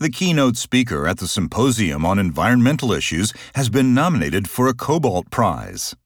The keynote speaker at the symposium on environmental issues has been nominated for a Cobalt Prize.